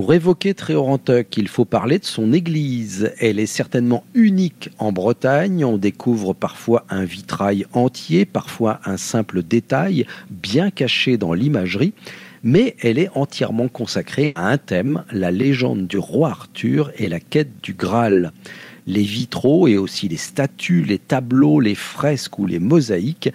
Pour évoquer Tréorantuc, il faut parler de son église. Elle est certainement unique en Bretagne. On découvre parfois un vitrail entier, parfois un simple détail bien caché dans l'imagerie. Mais elle est entièrement consacrée à un thème, la légende du roi Arthur et la quête du Graal les vitraux et aussi les statues, les tableaux, les fresques ou les mosaïques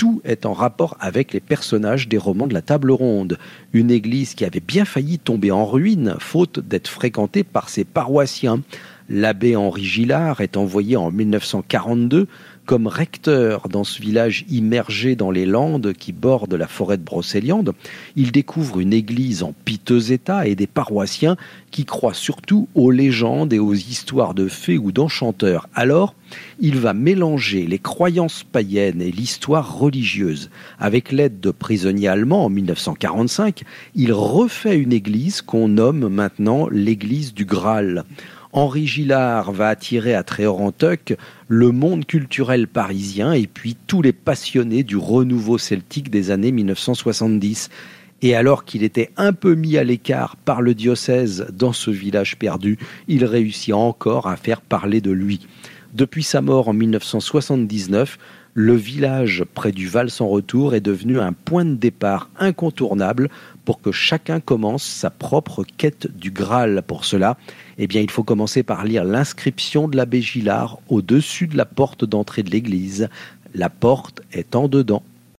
tout est en rapport avec les personnages des romans de la table ronde. Une église qui avait bien failli tomber en ruine, faute d'être fréquentée par ses paroissiens. L'abbé Henri Gillard est envoyé en 1942 comme recteur dans ce village immergé dans les landes qui bordent la forêt de Brocéliande. Il découvre une église en piteux état et des paroissiens qui croient surtout aux légendes et aux histoires de fées ou d'enchanteurs. Alors, il va mélanger les croyances païennes et l'histoire religieuse. Avec l'aide de prisonniers allemands en 1945, il refait une église qu'on nomme maintenant l'église du Graal. Henri Gillard va attirer à Tréorantuc le monde culturel parisien et puis tous les passionnés du renouveau celtique des années 1970. Et alors qu'il était un peu mis à l'écart par le diocèse dans ce village perdu, il réussit encore à faire parler de lui. Depuis sa mort en 1979, le village près du Val sans retour est devenu un point de départ incontournable pour que chacun commence sa propre quête du Graal. Pour cela, eh bien, il faut commencer par lire l'inscription de l'abbé Gillard au-dessus de la porte d'entrée de l'église. La porte est en dedans.